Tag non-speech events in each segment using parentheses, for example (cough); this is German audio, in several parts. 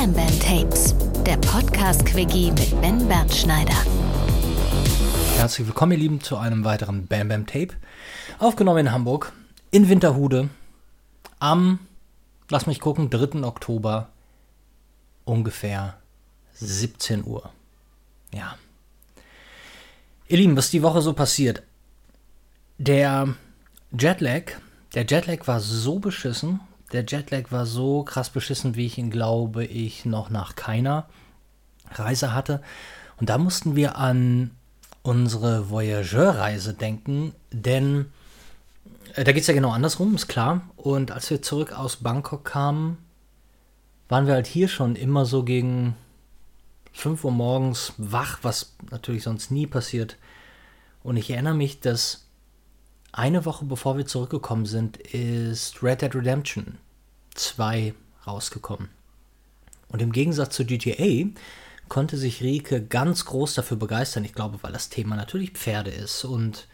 Bam Bam Tapes, der Podcast-Quickie mit Ben Bernschneider. Herzlich willkommen, ihr Lieben, zu einem weiteren Bam Bam Tape. Aufgenommen in Hamburg, in Winterhude, am, lass mich gucken, 3. Oktober, ungefähr 17 Uhr. Ja. Ihr Lieben, was die Woche so passiert? Der Jetlag, der Jetlag war so beschissen, der Jetlag war so krass beschissen, wie ich ihn, glaube ich, noch nach keiner Reise hatte. Und da mussten wir an unsere Voyageurreise denken, denn äh, da geht es ja genau andersrum, ist klar. Und als wir zurück aus Bangkok kamen, waren wir halt hier schon immer so gegen 5 Uhr morgens wach, was natürlich sonst nie passiert. Und ich erinnere mich, dass eine Woche bevor wir zurückgekommen sind, ist Red Dead Redemption 2 rausgekommen. Und im Gegensatz zu GTA konnte sich Rike ganz groß dafür begeistern. Ich glaube, weil das Thema natürlich Pferde ist. Und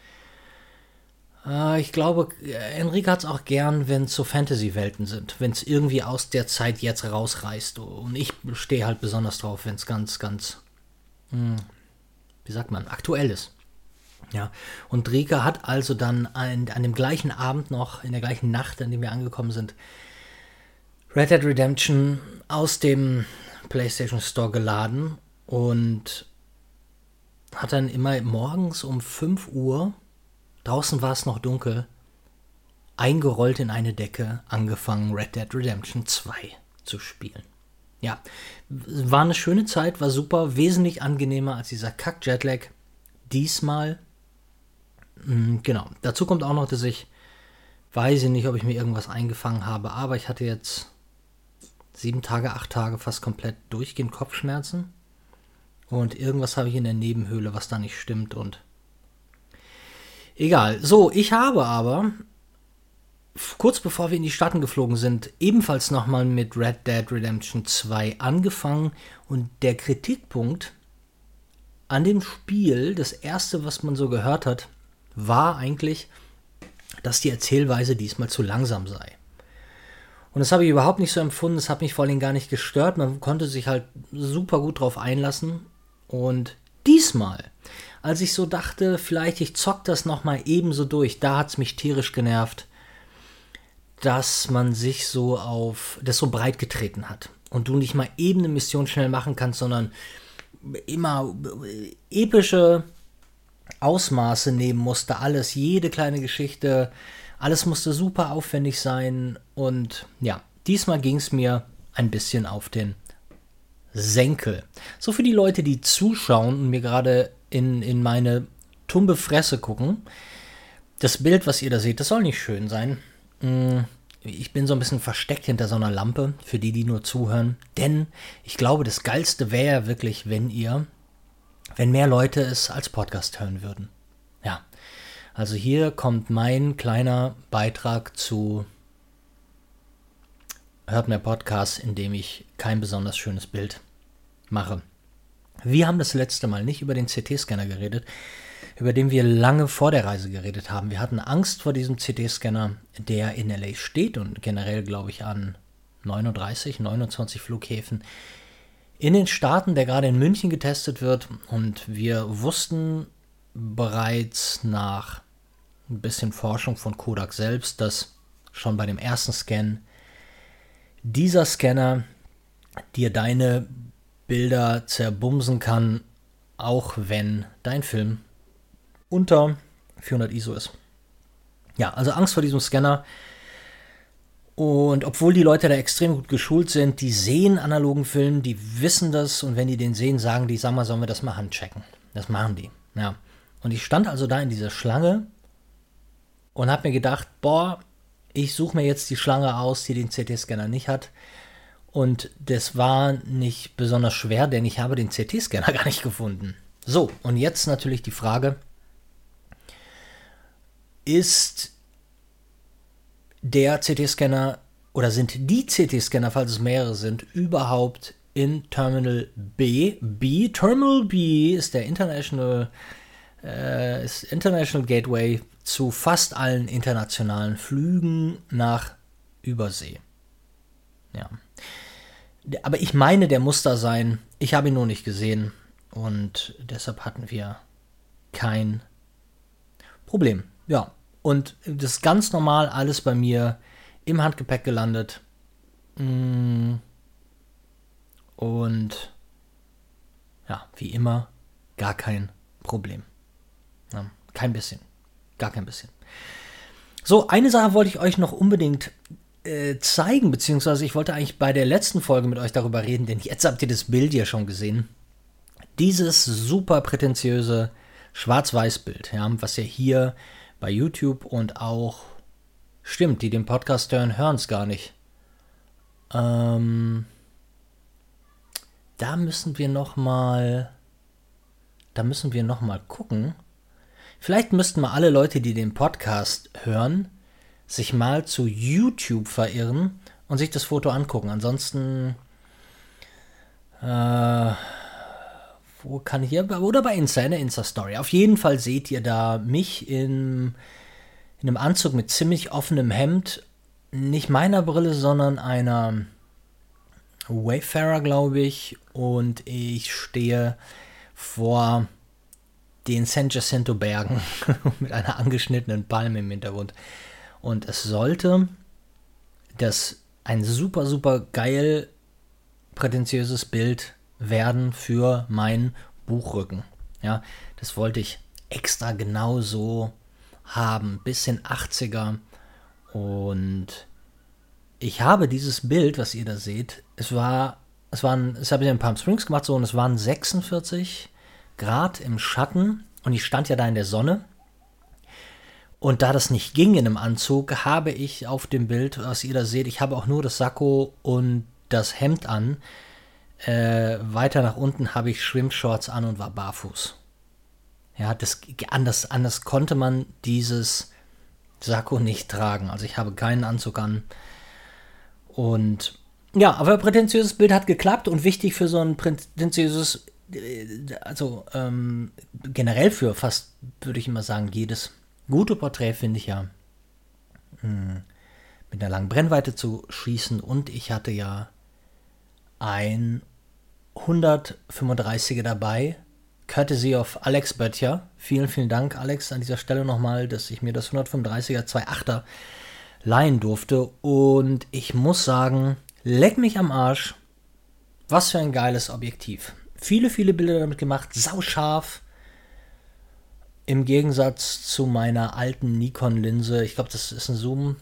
äh, ich glaube, Enrique hat es auch gern, wenn es so Fantasy-Welten sind. Wenn es irgendwie aus der Zeit jetzt rausreißt. Und ich stehe halt besonders drauf, wenn es ganz, ganz, mh, hm, wie sagt man, aktuell ist. Ja, und Rika hat also dann an, an, dem gleichen Abend noch, in der gleichen Nacht, an dem wir angekommen sind, Red Dead Redemption aus dem PlayStation Store geladen und hat dann immer morgens um 5 Uhr, draußen war es noch dunkel, eingerollt in eine Decke angefangen, Red Dead Redemption 2 zu spielen. Ja, war eine schöne Zeit, war super, wesentlich angenehmer als dieser Kack-Jetlag. Diesmal Mm, genau. Dazu kommt auch noch, dass ich weiß ich nicht, ob ich mir irgendwas eingefangen habe, aber ich hatte jetzt sieben Tage, acht Tage fast komplett durchgehend Kopfschmerzen. Und irgendwas habe ich in der Nebenhöhle, was da nicht stimmt und egal. So, ich habe aber kurz bevor wir in die Staaten geflogen sind, ebenfalls nochmal mit Red Dead Redemption 2 angefangen und der Kritikpunkt an dem Spiel, das erste, was man so gehört hat, war eigentlich, dass die Erzählweise diesmal zu langsam sei. Und das habe ich überhaupt nicht so empfunden, das hat mich vor allem gar nicht gestört. Man konnte sich halt super gut drauf einlassen. Und diesmal, als ich so dachte, vielleicht ich zock das nochmal ebenso durch, da hat es mich tierisch genervt, dass man sich so auf, das so breit getreten hat. Und du nicht mal eben eine Mission schnell machen kannst, sondern immer epische Ausmaße nehmen musste, alles, jede kleine Geschichte, alles musste super aufwendig sein und ja, diesmal ging es mir ein bisschen auf den Senkel. So für die Leute, die zuschauen und mir gerade in, in meine tumbe Fresse gucken, das Bild, was ihr da seht, das soll nicht schön sein. Mm, ich bin so ein bisschen versteckt hinter so einer Lampe, für die, die nur zuhören. Denn ich glaube, das Geilste wäre wirklich, wenn ihr wenn mehr Leute es als Podcast hören würden. Also hier kommt mein kleiner Beitrag zu Hört mehr Podcast, in dem ich kein besonders schönes Bild mache. Wir haben das letzte Mal nicht über den CT-Scanner geredet, über den wir lange vor der Reise geredet haben. Wir hatten Angst vor diesem CT-Scanner, der in LA steht und generell, glaube ich, an 39, 29 Flughäfen in den Staaten, der gerade in München getestet wird. Und wir wussten bereits nach ein bisschen Forschung von Kodak selbst, dass schon bei dem ersten Scan dieser Scanner dir deine Bilder zerbumsen kann, auch wenn dein Film unter 400 ISO ist. Ja, also Angst vor diesem Scanner und obwohl die Leute da extrem gut geschult sind, die sehen analogen Film, die wissen das und wenn die den sehen, sagen die, sag mal, sollen wir das mal handchecken. Das machen die. Ja. Und ich stand also da in dieser Schlange und habe mir gedacht, boah, ich suche mir jetzt die Schlange aus, die den CT-Scanner nicht hat. Und das war nicht besonders schwer, denn ich habe den CT-Scanner (laughs) gar nicht gefunden. So, und jetzt natürlich die Frage, ist der CT-Scanner oder sind die CT-Scanner, falls es mehrere sind, überhaupt in Terminal B? B, Terminal B ist der International, äh, ist International Gateway zu fast allen internationalen Flügen nach Übersee. Ja. aber ich meine, der muss da sein. Ich habe ihn nur nicht gesehen. Und deshalb hatten wir kein Problem. Ja. Und das ist ganz normal alles bei mir im Handgepäck gelandet. Mm. Und ja, wie immer, gar kein Problem. Kein bisschen. Gar kein bisschen. So, eine Sache wollte ich euch noch unbedingt äh, zeigen, beziehungsweise ich wollte eigentlich bei der letzten Folge mit euch darüber reden, denn jetzt habt ihr das Bild ja schon gesehen. Dieses super prätentiöse Schwarz-Weiß-Bild, ja, was ihr hier bei YouTube und auch, stimmt, die den Podcast hören, hören es gar nicht. Ähm, da müssen wir noch mal, da müssen wir noch mal gucken. Vielleicht müssten mal alle Leute, die den Podcast hören, sich mal zu YouTube verirren und sich das Foto angucken. Ansonsten, äh, wo kann ich hier, oder bei Insta, eine Insta-Story. Auf jeden Fall seht ihr da mich in, in einem Anzug mit ziemlich offenem Hemd, nicht meiner Brille, sondern einer Wayfarer, glaube ich, und ich stehe vor den San Jacinto Bergen (laughs) mit einer angeschnittenen Palme im Hintergrund. Und es sollte das ein super, super geil prätentiöses Bild werden für meinen Buchrücken. Ja, das wollte ich extra genau so haben, bisschen 80er. Und ich habe dieses Bild, was ihr da seht, es war, es waren, es habe ich in Palm Springs gemacht, so, und es waren 46 Grad im Schatten und ich stand ja da in der Sonne und da das nicht ging in einem Anzug, habe ich auf dem Bild, was ihr da seht, ich habe auch nur das Sakko und das Hemd an. Äh, weiter nach unten habe ich Schwimmshorts an und war barfuß. Ja, das, anders, anders konnte man dieses Sakko nicht tragen. Also ich habe keinen Anzug an. Und ja, aber prätentiöses Bild hat geklappt und wichtig für so ein prätentiöses, also ähm, generell für fast, würde ich immer sagen, jedes gute Porträt finde ich ja mh, hm, mit einer langen Brennweite zu schießen und ich hatte ja ein 135er dabei, courtesy of Alex Böttcher. Vielen, vielen Dank, Alex, an dieser Stelle nochmal, dass ich mir das 135er 2.8er leihen durfte. Und ich muss sagen, leck mich am Arsch. Was für ein geiles Objektiv. Viele, viele Bilder damit gemacht, sauscharf. Im Gegensatz zu meiner alten Nikon-Linse, ich glaube, das ist ein Zoom,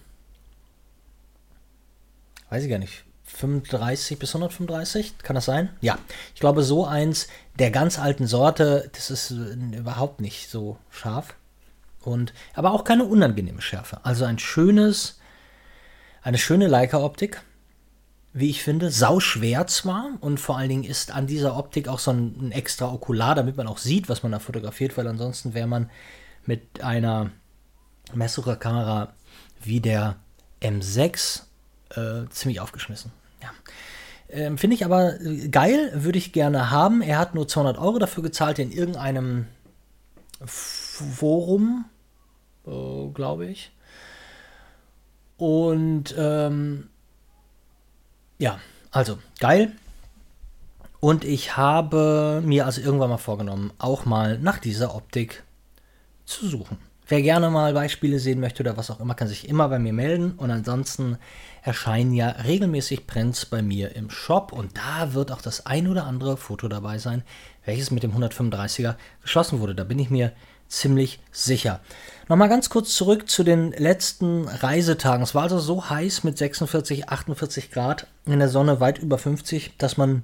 weiß ich gar nicht, 35 bis 135, kann das sein? Ja, ich glaube, so eins der ganz alten Sorte, das ist überhaupt nicht so scharf. Und, aber auch keine unangenehme Schärfe. Also ein schönes, eine schöne Leica-Optik wie ich finde, sauschwer zwar und vor allen Dingen ist an dieser Optik auch so ein, ein extra Okular, damit man auch sieht, was man da fotografiert, weil ansonsten wäre man mit einer Messucher-Kamera wie der M6 äh, ziemlich aufgeschmissen. Ja. Ähm, finde ich aber geil, würde ich gerne haben. Er hat nur 200 Euro dafür gezahlt in irgendeinem Forum, äh, glaube ich. Und ähm, ja, also geil. Und ich habe mir also irgendwann mal vorgenommen, auch mal nach dieser Optik zu suchen. Wer gerne mal Beispiele sehen möchte oder was auch immer, kann sich immer bei mir melden. Und ansonsten erscheinen ja regelmäßig Prints bei mir im Shop. Und da wird auch das ein oder andere Foto dabei sein, welches mit dem 135er geschossen wurde. Da bin ich mir ziemlich sicher. Nochmal ganz kurz zurück zu den letzten Reisetagen. Es war also so heiß mit 46, 48 Grad in der Sonne weit über 50, dass man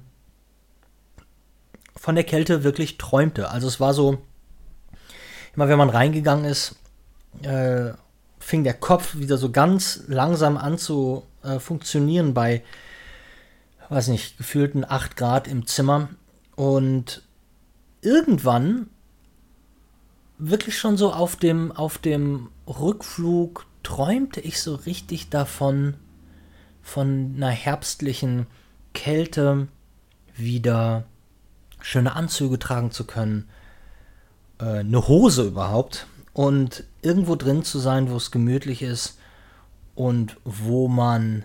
von der Kälte wirklich träumte. Also es war so, immer wenn man reingegangen ist, äh, fing der Kopf wieder so ganz langsam an zu äh, funktionieren bei, weiß nicht, gefühlten 8 Grad im Zimmer. Und irgendwann wirklich schon so auf dem, auf dem Rückflug träumte ich so richtig davon, von einer herbstlichen Kälte wieder schöne Anzüge tragen zu können, äh, eine Hose überhaupt und irgendwo drin zu sein, wo es gemütlich ist und wo man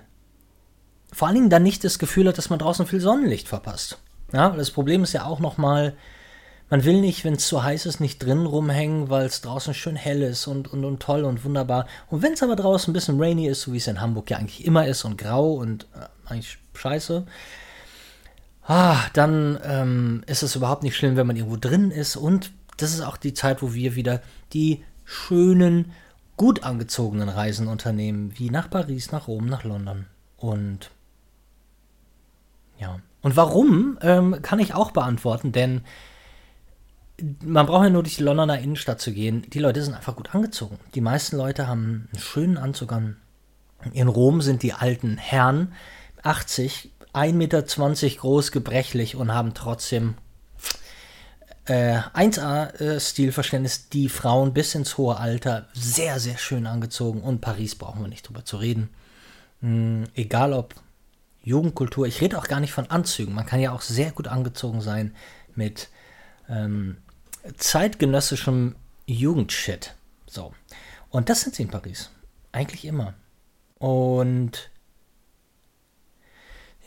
vor allen Dingen dann nicht das Gefühl hat, dass man draußen viel Sonnenlicht verpasst. Ja, das Problem ist ja auch nochmal, man will nicht, wenn es zu heiß ist, nicht drin rumhängen, weil es draußen schön hell ist und, und, und toll und wunderbar. Und wenn es aber draußen ein bisschen rainy ist, so wie es in Hamburg ja eigentlich immer ist und grau und äh, eigentlich scheiße, ah, dann ähm, ist es überhaupt nicht schlimm, wenn man irgendwo drin ist. Und das ist auch die Zeit, wo wir wieder die schönen, gut angezogenen Reisen unternehmen, wie nach Paris, nach Rom, nach London. Und ja. Und warum, ähm, kann ich auch beantworten, denn man braucht ja nur durch die Londoner Innenstadt zu gehen. Die Leute sind einfach gut angezogen. Die meisten Leute haben einen schönen Anzug an. In Rom sind die alten Herren 80, 1,20 Meter groß, gebrechlich und haben trotzdem äh, 1A-Stilverständnis. Äh, die Frauen bis ins hohe Alter sehr, sehr schön angezogen. Und Paris brauchen wir nicht drüber zu reden. Hm, egal ob Jugendkultur, ich rede auch gar nicht von Anzügen. Man kann ja auch sehr gut angezogen sein mit ähm, zeitgenössischem Jugendshit. So. Und das sind sie in Paris. Eigentlich immer. Und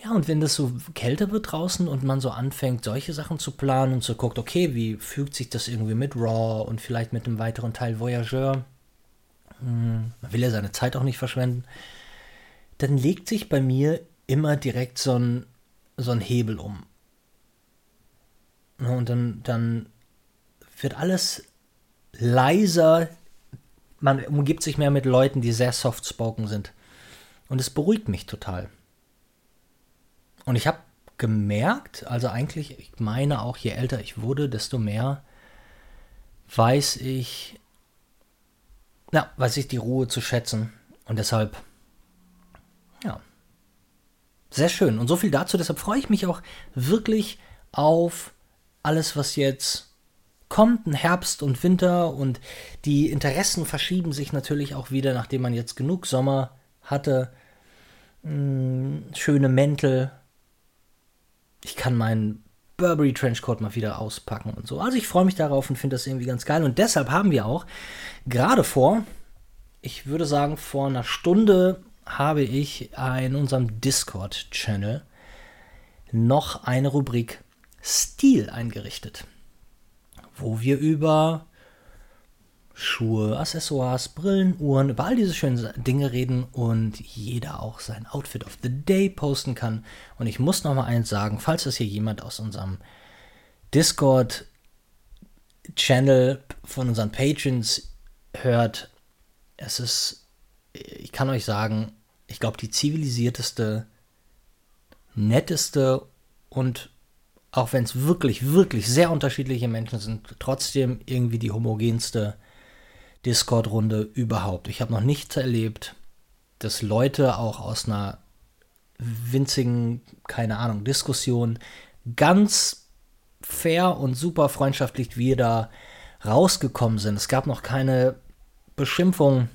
ja, und wenn das so kälter wird draußen und man so anfängt, solche Sachen zu planen und so guckt, okay, wie fügt sich das irgendwie mit Raw und vielleicht mit einem weiteren Teil Voyageur, hm, man will ja seine Zeit auch nicht verschwenden, dann legt sich bei mir immer direkt so ein, so ein Hebel um. Und dann, dann wird alles leiser. Man umgibt sich mehr mit Leuten, die sehr soft-spoken sind. Und es beruhigt mich total. Und ich habe gemerkt, also eigentlich, ich meine auch, je älter ich wurde, desto mehr weiß ich, na, weiß ich die Ruhe zu schätzen. Und deshalb, ja, sehr schön. Und so viel dazu. Deshalb freue ich mich auch wirklich auf alles, was jetzt kommt ein Herbst und Winter und die Interessen verschieben sich natürlich auch wieder, nachdem man jetzt genug Sommer hatte. Hm, schöne Mäntel. Ich kann meinen Burberry Trenchcoat mal wieder auspacken und so. Also ich freue mich darauf und finde das irgendwie ganz geil. Und deshalb haben wir auch gerade vor, ich würde sagen, vor einer Stunde habe ich in unserem Discord-Channel noch eine Rubrik Stil eingerichtet wo wir über Schuhe, Accessoires, Brillen, Uhren, über all diese schönen Dinge reden und jeder auch sein Outfit of the Day posten kann. Und ich muss noch mal eins sagen, falls das hier jemand aus unserem Discord-Channel von unseren Patrons hört, es ist, ich kann euch sagen, ich glaube, die zivilisierteste, netteste und auch wenn es wirklich, wirklich sehr unterschiedliche Menschen sind, trotzdem irgendwie die homogenste Discord-Runde überhaupt. Ich habe noch nichts erlebt, dass Leute auch aus einer winzigen, keine Ahnung, Diskussion ganz fair und super freundschaftlich wieder rausgekommen sind. Es gab noch keine Beschimpfung.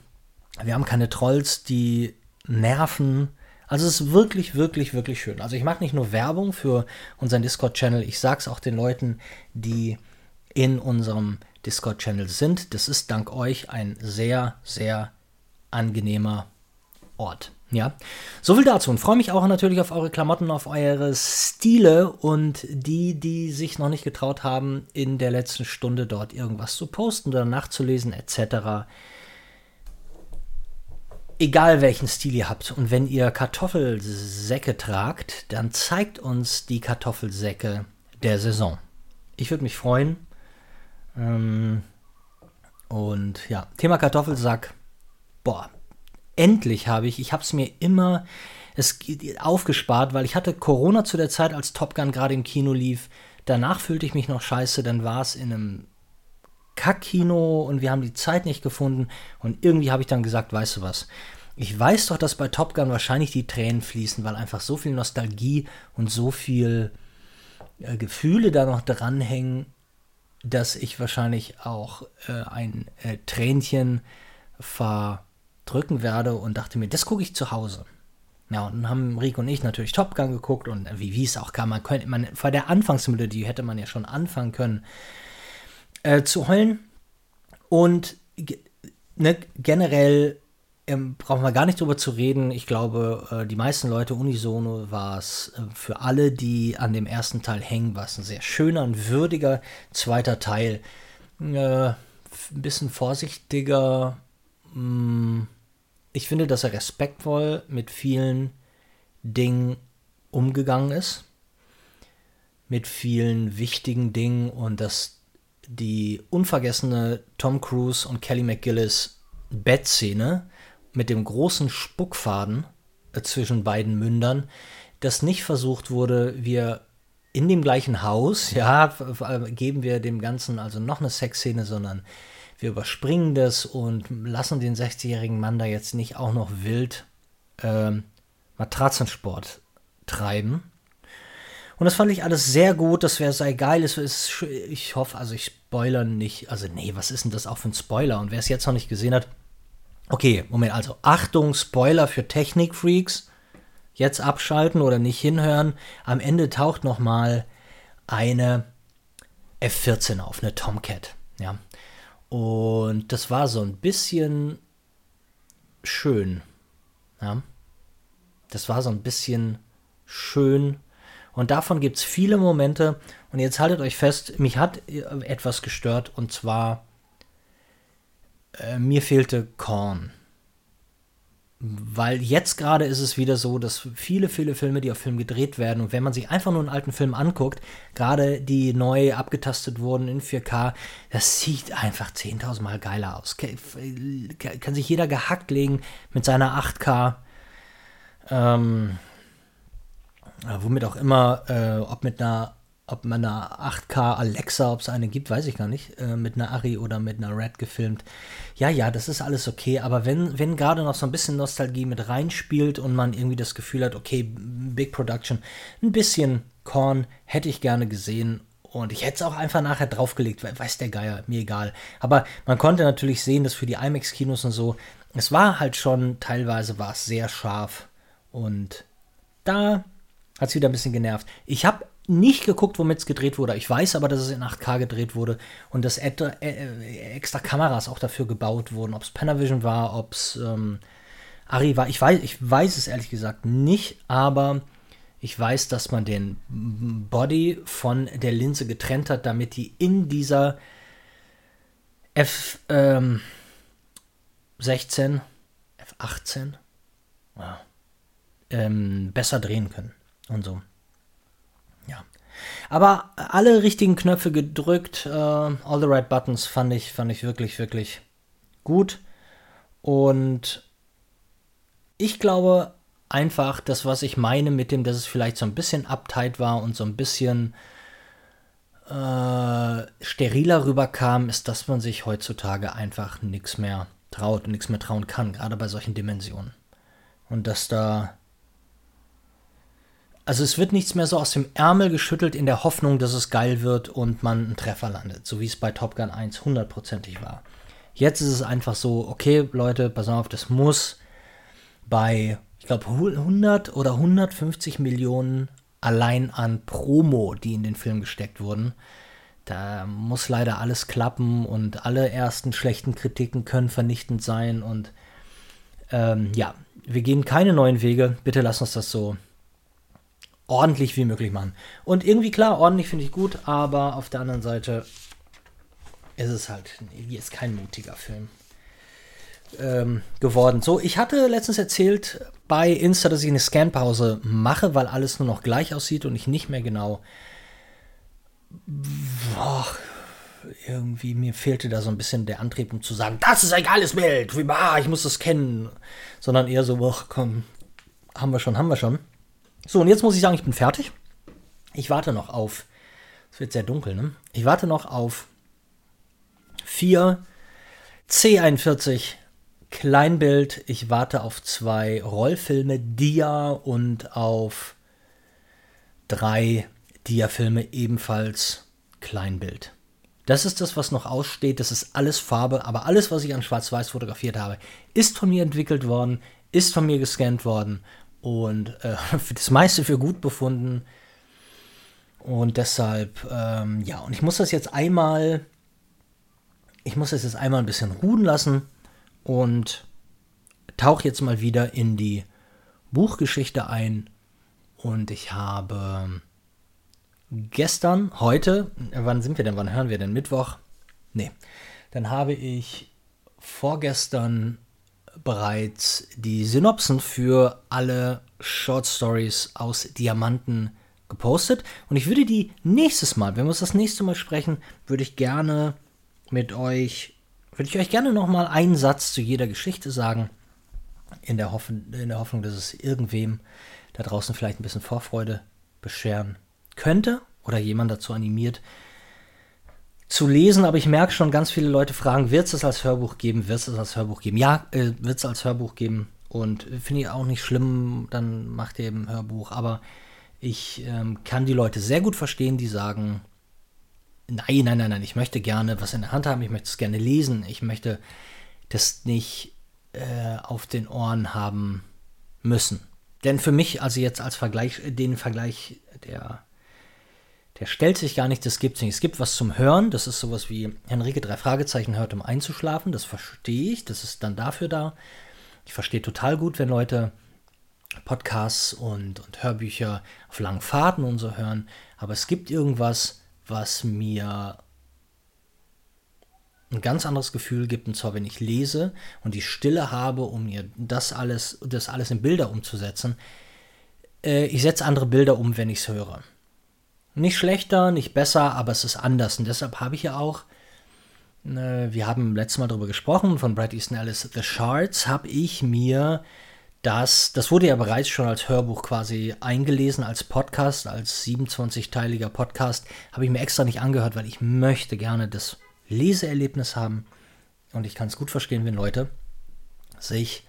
Wir haben keine Trolls, die nerven. Also es ist wirklich, wirklich, wirklich schön. Also ich mache nicht nur Werbung für unseren Discord-Channel, ich sage es auch den Leuten, die in unserem Discord-Channel sind. Das ist dank euch ein sehr, sehr angenehmer Ort. Ja, so viel dazu und freue mich auch natürlich auf eure Klamotten, auf eure Stile und die, die sich noch nicht getraut haben, in der letzten Stunde dort irgendwas zu posten oder nachzulesen etc egal welchen Stil ihr habt. Und wenn ihr Kartoffelsäcke tragt, dann zeigt uns die Kartoffelsäcke der Saison. Ich würde mich freuen. Ähm, und ja, Thema Kartoffelsack. Boah, endlich habe ich, ich habe es mir immer es aufgespart, weil ich hatte Corona zu der Zeit, als Top Gun gerade im Kino lief. Danach fühlte ich mich noch scheiße, dann war es in einem Kackkino und wir haben die Zeit nicht gefunden. Und irgendwie habe ich dann gesagt, weißt du was? Ich weiß doch, dass bei Top Gun wahrscheinlich die Tränen fließen, weil einfach so viel Nostalgie und so viel äh, Gefühle da noch dranhängen, dass ich wahrscheinlich auch äh, ein äh, Tränchen verdrücken werde und dachte mir, das gucke ich zu Hause. Ja, und dann haben Rico und ich natürlich Top Gun geguckt und wie, wie es auch kam, man könnte, man, vor der Anfangsmelodie hätte man ja schon anfangen können äh, zu heulen. Und ne, generell ähm, brauchen wir gar nicht drüber zu reden. Ich glaube, äh, die meisten Leute unisono war es äh, für alle, die an dem ersten Teil hängen, war es ein sehr schöner und würdiger zweiter Teil. Äh, ein bisschen vorsichtiger. Mm, ich finde, dass er respektvoll mit vielen Dingen umgegangen ist. Mit vielen wichtigen Dingen und dass die unvergessene Tom Cruise und Kelly McGillis Bettszene mit dem großen Spuckfaden äh, zwischen beiden Mündern, dass nicht versucht wurde, wir in dem gleichen Haus, (laughs) ja, geben wir dem Ganzen also noch eine Sexszene, sondern wir überspringen das und lassen den 60-jährigen Mann da jetzt nicht auch noch wild ähm, Matratzensport treiben. Und das fand ich alles sehr gut, das wäre sei geil. Es ist, ich hoffe, also ich spoilere nicht. Also, nee, was ist denn das auch für ein Spoiler? Und wer es jetzt noch nicht gesehen hat, Okay, Moment, also Achtung, Spoiler für Technikfreaks. Jetzt abschalten oder nicht hinhören. Am Ende taucht noch mal eine F14 auf, eine Tomcat. Ja. Und das war so ein bisschen schön. Ja. Das war so ein bisschen schön. Und davon gibt es viele Momente. Und jetzt haltet euch fest, mich hat etwas gestört. Und zwar äh, mir fehlte Korn. Weil jetzt gerade ist es wieder so, dass viele, viele Filme, die auf Film gedreht werden, und wenn man sich einfach nur einen alten Film anguckt, gerade die neu abgetastet wurden in 4K, das sieht einfach 10.000 Mal geiler aus. Kann sich jeder gehackt legen mit seiner 8K. Ähm, womit auch immer, äh, ob mit einer ob man eine 8K Alexa, ob es eine gibt, weiß ich gar nicht, äh, mit einer Ari oder mit einer Red gefilmt. Ja, ja, das ist alles okay, aber wenn, wenn gerade noch so ein bisschen Nostalgie mit reinspielt und man irgendwie das Gefühl hat, okay, Big Production, ein bisschen Korn hätte ich gerne gesehen und ich hätte es auch einfach nachher draufgelegt, weiß der Geier, mir egal. Aber man konnte natürlich sehen, dass für die IMAX-Kinos und so, es war halt schon, teilweise war es sehr scharf und da hat es wieder ein bisschen genervt. Ich habe nicht geguckt, womit es gedreht wurde. Ich weiß aber, dass es in 8K gedreht wurde und dass äh, extra Kameras auch dafür gebaut wurden. Ob es Panavision war, ob es ähm, Ari war. Ich weiß, ich weiß es ehrlich gesagt nicht, aber ich weiß, dass man den Body von der Linse getrennt hat, damit die in dieser F16, ähm, F18 ja, ähm, besser drehen können und so. Ja. Aber alle richtigen Knöpfe gedrückt, uh, all the right buttons fand ich, fand ich wirklich, wirklich gut. Und ich glaube einfach, das, was ich meine mit dem, dass es vielleicht so ein bisschen uptight war und so ein bisschen äh, steriler rüberkam, ist, dass man sich heutzutage einfach nichts mehr traut und nichts mehr trauen kann, gerade bei solchen Dimensionen. Und dass da also es wird nichts mehr so aus dem Ärmel geschüttelt in der Hoffnung, dass es geil wird und man einen Treffer landet, so wie es bei Top Gun 1 hundertprozentig war. Jetzt ist es einfach so, okay, Leute, pass auf, das muss bei, ich glaube, 100 oder 150 Millionen allein an Promo, die in den Film gesteckt wurden. Da muss leider alles klappen und alle ersten schlechten Kritiken können vernichtend sein und ähm, ja, wir gehen keine neuen Wege. Bitte lass uns das so ordentlich wie möglich machen. Und irgendwie klar, ordentlich finde ich gut, aber auf der anderen Seite ist es halt jetzt kein mutiger Film ähm, geworden. So, ich hatte letztens erzählt bei Insta, dass ich eine Scanpause mache, weil alles nur noch gleich aussieht und ich nicht mehr genau. Boah, irgendwie mir fehlte da so ein bisschen der Antrieb, um zu sagen, das ist ein geiles Bild, bah, ich muss das kennen, sondern eher so, boah, komm, haben wir schon, haben wir schon. So, und jetzt muss ich sagen, ich bin fertig. Ich warte noch auf. Es wird sehr dunkel, ne? Ich warte noch auf 4 C41 Kleinbild. Ich warte auf zwei Rollfilme Dia und auf drei Dia-Filme ebenfalls Kleinbild. Das ist das, was noch aussteht. Das ist alles Farbe, aber alles, was ich an Schwarz-Weiß fotografiert habe, ist von mir entwickelt worden, ist von mir gescannt worden und äh, (laughs) das meiste für gut befunden. Und deshalb, ähm, ja, und ich muss das jetzt einmal, ich muss das jetzt einmal ein bisschen ruhen lassen und tauche jetzt mal wieder in die Buchgeschichte ein und ich habe gestern, heute, wann sind wir denn, wann hören wir denn? Mittwoch? Nee. Dann habe ich vorgestern bereits die Synopsen für alle Short Stories aus Diamanten gepostet. Und ich würde die nächstes Mal, wenn wir uns das nächste Mal sprechen, würde ich gerne mit euch, würde ich euch gerne nochmal einen Satz zu jeder Geschichte sagen. In der, Hoffnung, in der Hoffnung, dass es irgendwem da draußen vielleicht ein bisschen Vorfreude bescheren könnte oder jemand dazu animiert, zu lesen, aber ich merke schon, ganz viele Leute fragen, wird es als Hörbuch geben? Wird es als Hörbuch geben? Ja, äh, wird es als Hörbuch geben. Und finde ich auch nicht schlimm, dann macht ihr eben Hörbuch. Aber ich ähm, kann die Leute sehr gut verstehen, die sagen, nein, nein, nein, nein, ich möchte gerne was in der Hand haben, ich möchte es gerne lesen, ich möchte das nicht äh, auf den Ohren haben müssen. Denn für mich, also jetzt als Vergleich, den Vergleich, der der stellt sich gar nicht, das gibt es nicht. Es gibt was zum Hören, das ist sowas wie Henrike drei Fragezeichen hört, um einzuschlafen, das verstehe ich, das ist dann dafür da. Ich verstehe total gut, wenn Leute Podcasts und, und Hörbücher auf langen Fahrten und so hören, aber es gibt irgendwas, was mir ein ganz anderes Gefühl gibt, und zwar wenn ich lese und die Stille habe, um mir das alles, das alles in Bilder umzusetzen. Äh, ich setze andere Bilder um, wenn ich es höre. Nicht schlechter, nicht besser, aber es ist anders. Und deshalb habe ich ja auch, äh, wir haben letztes Mal darüber gesprochen, von Brad Easton Ellis, The Shards, habe ich mir das, das wurde ja bereits schon als Hörbuch quasi eingelesen, als Podcast, als 27-teiliger Podcast, habe ich mir extra nicht angehört, weil ich möchte gerne das Leseerlebnis haben. Und ich kann es gut verstehen, wenn Leute sich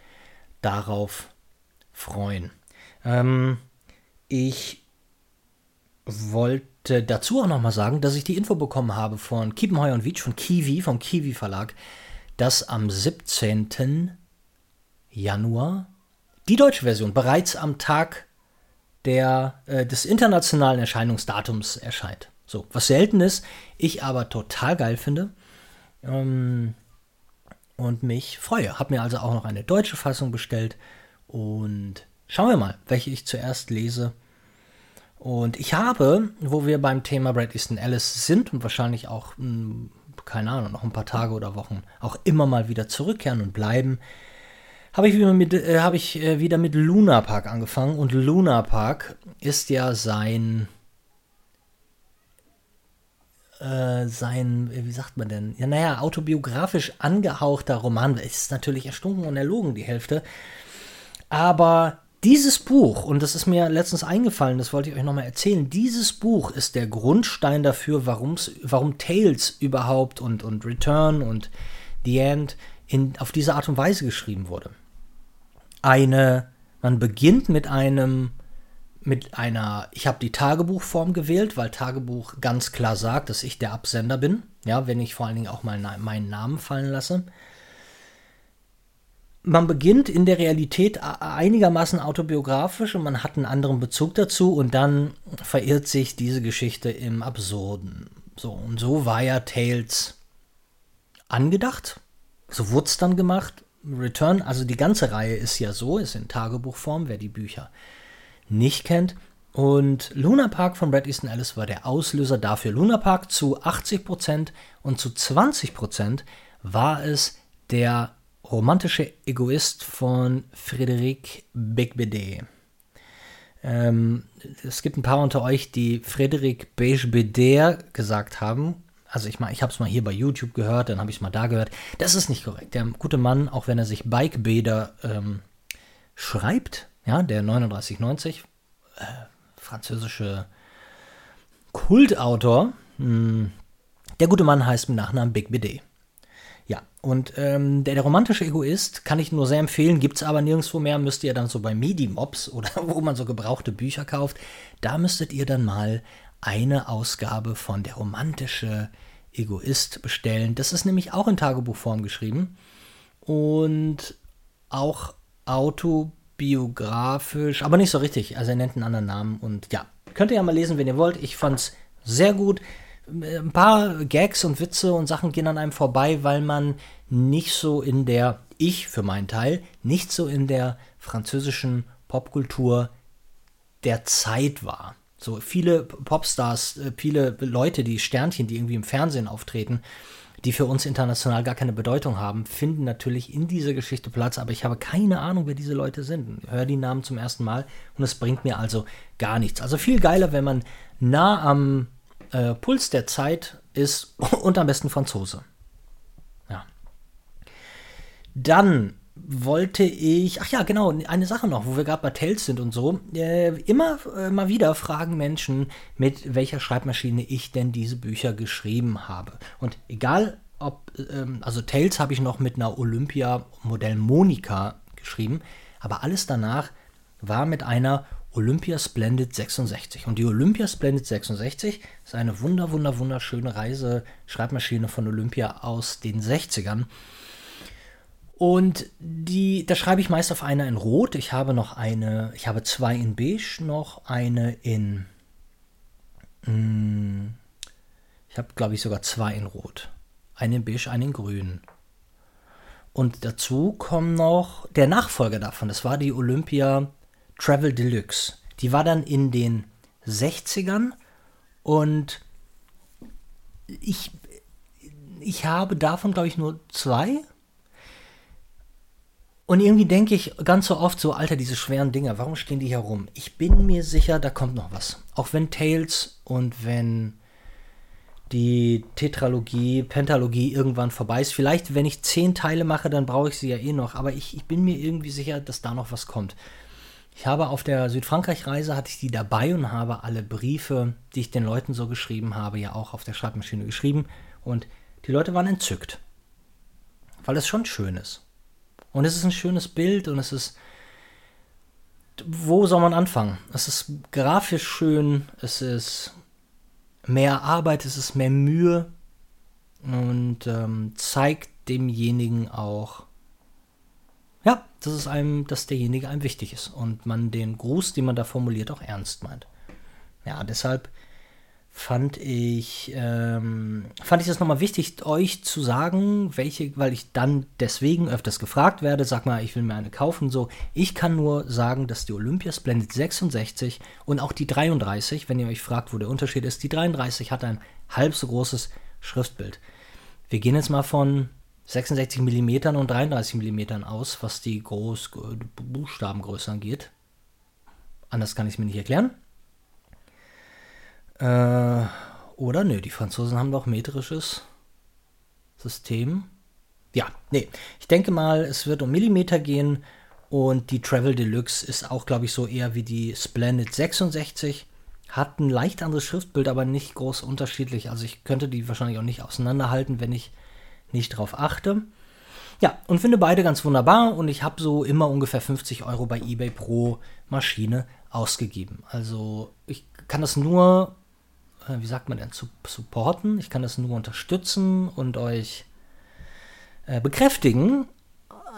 darauf freuen. Ähm, ich wollte dazu auch nochmal sagen, dass ich die Info bekommen habe von Kiepenheuer und Wietsch von Kiwi, vom Kiwi Verlag, dass am 17. Januar die deutsche Version bereits am Tag der, äh, des internationalen Erscheinungsdatums erscheint. So, was selten ist, ich aber total geil finde ähm, und mich freue. Habe mir also auch noch eine deutsche Fassung bestellt und schauen wir mal, welche ich zuerst lese und ich habe, wo wir beim Thema Brad Easton Ellis sind und wahrscheinlich auch, hm, keine Ahnung, noch ein paar Tage oder Wochen auch immer mal wieder zurückkehren und bleiben, habe ich, wieder mit, äh, hab ich äh, wieder mit Luna Park angefangen. Und Luna Park ist ja sein, äh, sein, wie sagt man denn? Ja, naja, autobiografisch angehauchter Roman. Es ist natürlich erstunken und erlogen, die Hälfte. Aber dieses Buch, und das ist mir letztens eingefallen, das wollte ich euch nochmal erzählen, dieses Buch ist der Grundstein dafür, warum Tales überhaupt und, und Return und The End in, auf diese Art und Weise geschrieben wurde. Eine, man beginnt mit einem, mit einer, ich habe die Tagebuchform gewählt, weil Tagebuch ganz klar sagt, dass ich der Absender bin, ja, wenn ich vor allen Dingen auch mal meinen Namen fallen lasse man beginnt in der Realität einigermaßen autobiografisch und man hat einen anderen Bezug dazu und dann verirrt sich diese Geschichte im Absurden. So, und so war ja Tales angedacht. So wurde es dann gemacht. Return, also die ganze Reihe ist ja so, ist in Tagebuchform, wer die Bücher nicht kennt. Und Luna Park von Brad Easton Ellis war der Auslöser dafür. Luna Park zu 80% und zu 20% war es der romantische Egoist von Frédéric Becbédé. Ähm, es gibt ein paar unter euch, die Frédéric Becbédé gesagt haben. Also ich ich habe es mal hier bei YouTube gehört, dann habe ich es mal da gehört. Das ist nicht korrekt. Der gute Mann, auch wenn er sich Bikebäder ähm, schreibt, ja, der 3990, äh, französische Kultautor, mh, hm, der gute Mann heißt mit Nachnamen Big BD. Und ähm, der, der, romantische Egoist kann ich nur sehr empfehlen, gibt es aber nirgendwo mehr, müsst ihr dann so bei Medimobs (laughs) oder wo man so gebrauchte Bücher kauft, da müsstet ihr dann mal eine Ausgabe von Der romantische Egoist bestellen. Das ist nämlich auch in Tagebuchform geschrieben und auch autobiografisch, aber nicht so richtig. Also er nennt einen anderen Namen und ja, könnt ihr ja mal lesen, wenn ihr wollt. Ich fand es sehr gut ein paar Gags und Witze und Sachen gehen an einem vorbei, weil man nicht so in der ich für meinen Teil nicht so in der französischen Popkultur der Zeit war. So viele Popstars, äh, viele Leute, die Sternchen, die irgendwie im Fernsehen auftreten, die für uns international gar keine Bedeutung haben, finden natürlich in dieser Geschichte Platz, aber ich habe keine Ahnung, wer diese Leute sind. Ich höre die Namen zum ersten Mal und es bringt mir also gar nichts. Also viel geiler, wenn man nah am äh, Puls der Zeit ist (laughs) und am besten Franzose. Ja. Dann wollte ich, ach ja, genau, eine Sache noch, wo wir gerade bei Tales sind und so. Äh, immer äh, mal wieder fragen Menschen, mit welcher Schreibmaschine ich denn diese Bücher geschrieben habe. Und egal, ob, ähm, also Tales habe ich noch mit einer Olympia Modell Monika geschrieben, aber alles danach war mit einer Olympia Splendid 66. Und die Olympia Splendid 66 ist eine wunder, wunder, wunderschöne Reise-Schreibmaschine von Olympia aus den 60ern. Und die, da schreibe ich meist auf einer in Rot. Ich habe noch eine, ich habe zwei in Beige, noch eine in. Mh, hm, ich habe, glaube ich, sogar zwei in Rot. Eine in Beige, eine in Grün. Und dazu kommen noch der Nachfolger davon. Das war die Olympia Travel Deluxe. Die war dann in den 60ern und ich, ich habe davon, glaube ich, nur zwei und irgendwie denke ich ganz so oft so, Alter, diese schweren Dinger, warum stehen die hier rum? Ich bin mir sicher, da kommt noch was. Auch wenn Tales und wenn die Tetralogie, Pentalogie irgendwann vorbei ist. Vielleicht, wenn ich zehn Teile mache, dann brauche ich sie ja eh noch. Aber ich, ich bin mir irgendwie sicher, dass da noch was kommt. Ich habe auf der Südfrankreich-Reise hatte ich die dabei und habe alle Briefe, die ich den Leuten so geschrieben habe, ja auch auf der Schreibmaschine geschrieben. Und die Leute waren entzückt. Weil es schon schön ist. Und es ist ein schönes Bild und es ist. Wo soll man anfangen? Es ist grafisch schön, es ist mehr Arbeit, es ist mehr Mühe und ähm, zeigt demjenigen auch, dass es einem, dass derjenige einem wichtig ist und man den Gruß, den man da formuliert, auch ernst meint. Ja, deshalb fand ich, ähm, fand ich das nochmal wichtig, euch zu sagen, welche, weil ich dann deswegen öfters gefragt werde, sag mal, ich will mir eine kaufen, so. Ich kann nur sagen, dass die Olympia Splendid 66 und auch die 33, wenn ihr euch fragt, wo der Unterschied ist, die 33 hat ein halb so großes Schriftbild. Wir gehen jetzt mal von 66 mm und 33 mm aus, was die Groß Buchstabengröße angeht. Anders kann ich es mir nicht erklären. Äh, oder nö, die Franzosen haben doch metrisches System. Ja, nee, ich denke mal, es wird um Millimeter gehen und die Travel Deluxe ist auch, glaube ich, so eher wie die Splendid 66. Hat ein leicht anderes Schriftbild, aber nicht groß unterschiedlich. Also ich könnte die wahrscheinlich auch nicht auseinanderhalten, wenn ich nicht drauf achte. Ja, und finde beide ganz wunderbar und ich habe so immer ungefähr 50 Euro bei eBay pro Maschine ausgegeben. Also ich kann das nur äh, wie sagt man denn, zu supporten. Ich kann das nur unterstützen und euch äh, bekräftigen,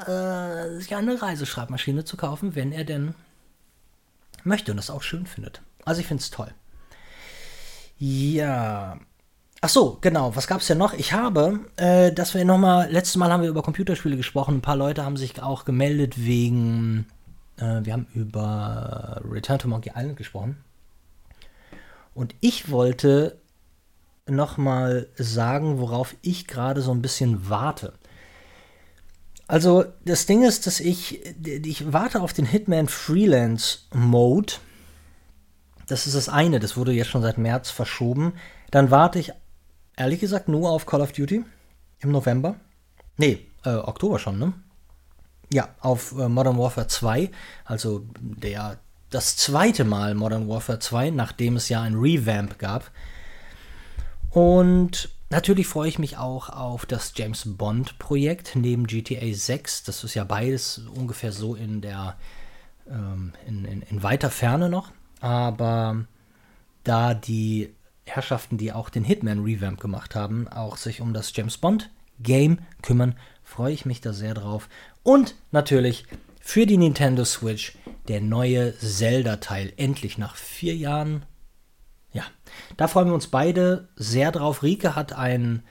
äh, sich eine Reiseschreibmaschine zu kaufen, wenn er denn möchte und das auch schön findet. Also ich finde es toll. Ja. Ach so, genau. Was gab es denn noch? Ich habe, äh, dass wir nochmal, letztes Mal haben wir über Computerspiele gesprochen. Ein paar Leute haben sich auch gemeldet wegen, äh, wir haben über Return to Monkey Island gesprochen. Und ich wollte nochmal sagen, worauf ich gerade so ein bisschen warte. Also das Ding ist, dass ich, ich warte auf den Hitman Freelance Mode. Das ist das eine, das wurde jetzt schon seit März verschoben. Dann warte ich ehrlich gesagt nur auf Call of Duty im November. Nee, äh, Oktober schon, ne? Ja, auf äh, Modern Warfare 2, also der das zweite Mal Modern Warfare 2, nachdem es ja ein Revamp gab. Und natürlich freue ich mich auch auf das James Bond Projekt neben GTA 6. Das ist ja beides ungefähr so in der ähm, in, in, in weiter Ferne noch. Aber da die Herrschaften, die auch den Hitman Revamp gemacht haben, auch sich um das James Bond Game kümmern, freue ich mich da sehr drauf. Und natürlich für die Nintendo Switch der neue Zelda-Teil. Endlich nach vier Jahren. Ja, da freuen wir uns beide sehr drauf. Rike hat ein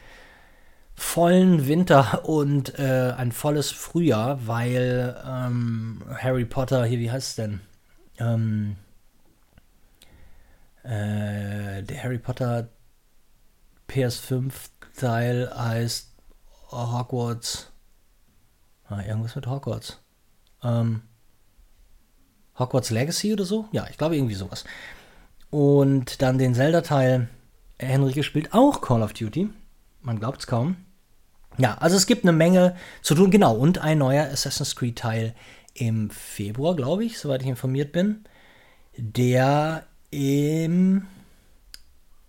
vollen Winter (laughs) und äh, ein volles Frühjahr, weil ähm, Harry Potter, hier, wie heißt es denn? Ähm, äh, der Harry Potter PS5-Teil heißt Hogwarts. Ah, irgendwas mit Hogwarts. Ähm, Hogwarts Legacy oder so? Ja, ich glaube irgendwie sowas. Und dann den Zelda-Teil. Henrike spielt auch Call of Duty. Man glaubt es kaum. Ja, also es gibt eine Menge zu tun, genau. Und ein neuer Assassin's Creed-Teil im Februar, glaube ich, soweit ich informiert bin, der im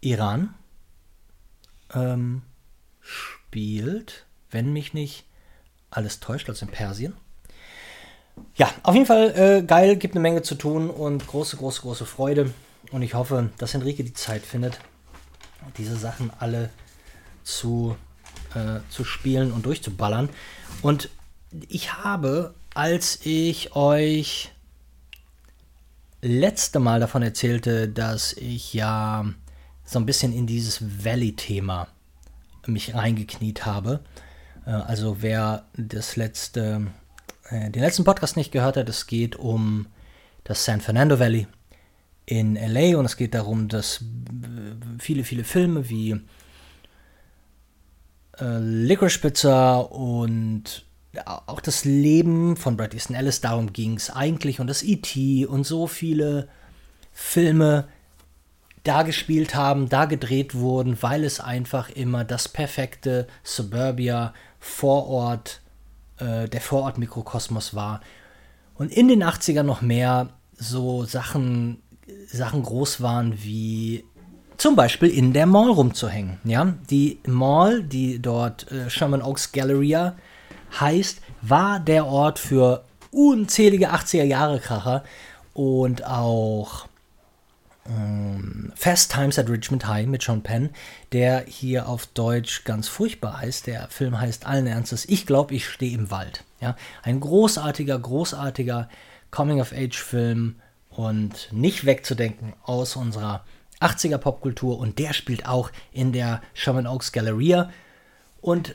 Iran ähm, spielt, wenn mich nicht alles täuscht, also in Persien. Ja, auf jeden Fall äh, geil, gibt eine Menge zu tun und große, große, große Freude. Und ich hoffe, dass Henrike die Zeit findet, diese Sachen alle zu, äh, zu spielen und durchzuballern. Und ich habe, als ich euch letzte Mal davon erzählte, dass ich ja so ein bisschen in dieses Valley-Thema mich reingekniet habe. Äh, also wer das letzte, äh, den letzten Podcast nicht gehört hat, es geht um das San Fernando Valley in LA und es geht darum, dass viele, viele Filme wie äh, Licorice Pizza und auch das Leben von Bret Easton Ellis, darum ging es eigentlich und das E.T. und so viele Filme da gespielt haben, da gedreht wurden, weil es einfach immer das perfekte Suburbia Vorort, äh, der Vorort-Mikrokosmos war. Und in den 80ern noch mehr so Sachen, Sachen groß waren wie zum Beispiel in der Mall rumzuhängen. Ja? Die Mall, die dort äh, Sherman Oaks Galleria heißt, war der Ort für unzählige 80er Jahre Kracher und auch ähm, Fast Times at Richmond High mit Sean Penn, der hier auf Deutsch ganz furchtbar heißt. Der Film heißt allen Ernstes Ich glaube, ich stehe im Wald. Ja, ein großartiger, großartiger Coming-of-Age-Film und nicht wegzudenken aus unserer 80er Popkultur und der spielt auch in der Sherman Oaks Galleria und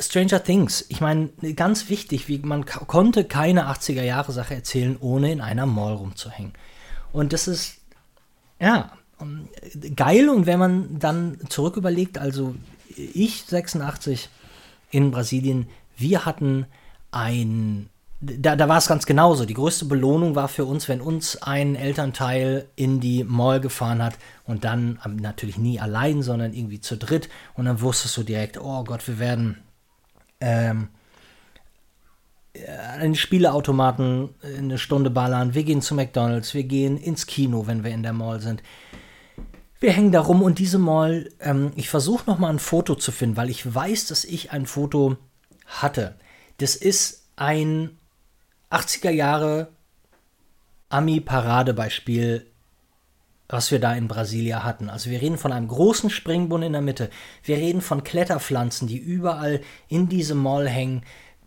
Stranger Things, ich meine, ganz wichtig, wie man konnte keine 80er Jahre Sache erzählen, ohne in einer Mall rumzuhängen. Und das ist ja, geil und wenn man dann zurück überlegt, also ich 86 in Brasilien, wir hatten ein, da, da war es ganz genauso. Die größte Belohnung war für uns, wenn uns ein Elternteil in die Mall gefahren hat und dann natürlich nie allein, sondern irgendwie zu dritt und dann wusstest du direkt, oh Gott, wir werden ähm, einen Spieleautomaten eine Stunde ballern, wir gehen zu McDonalds, wir gehen ins Kino, wenn wir in der Mall sind. Wir hängen da rum und diese Mall, ähm, ich versuche nochmal ein Foto zu finden, weil ich weiß, dass ich ein Foto hatte. Das ist ein 80er Jahre Ami-Paradebeispiel, was wir da in Brasilia hatten. Also wir reden von einem großen Springbrunnen in der Mitte. Wir reden von Kletterpflanzen, die überall in diese Mall hängen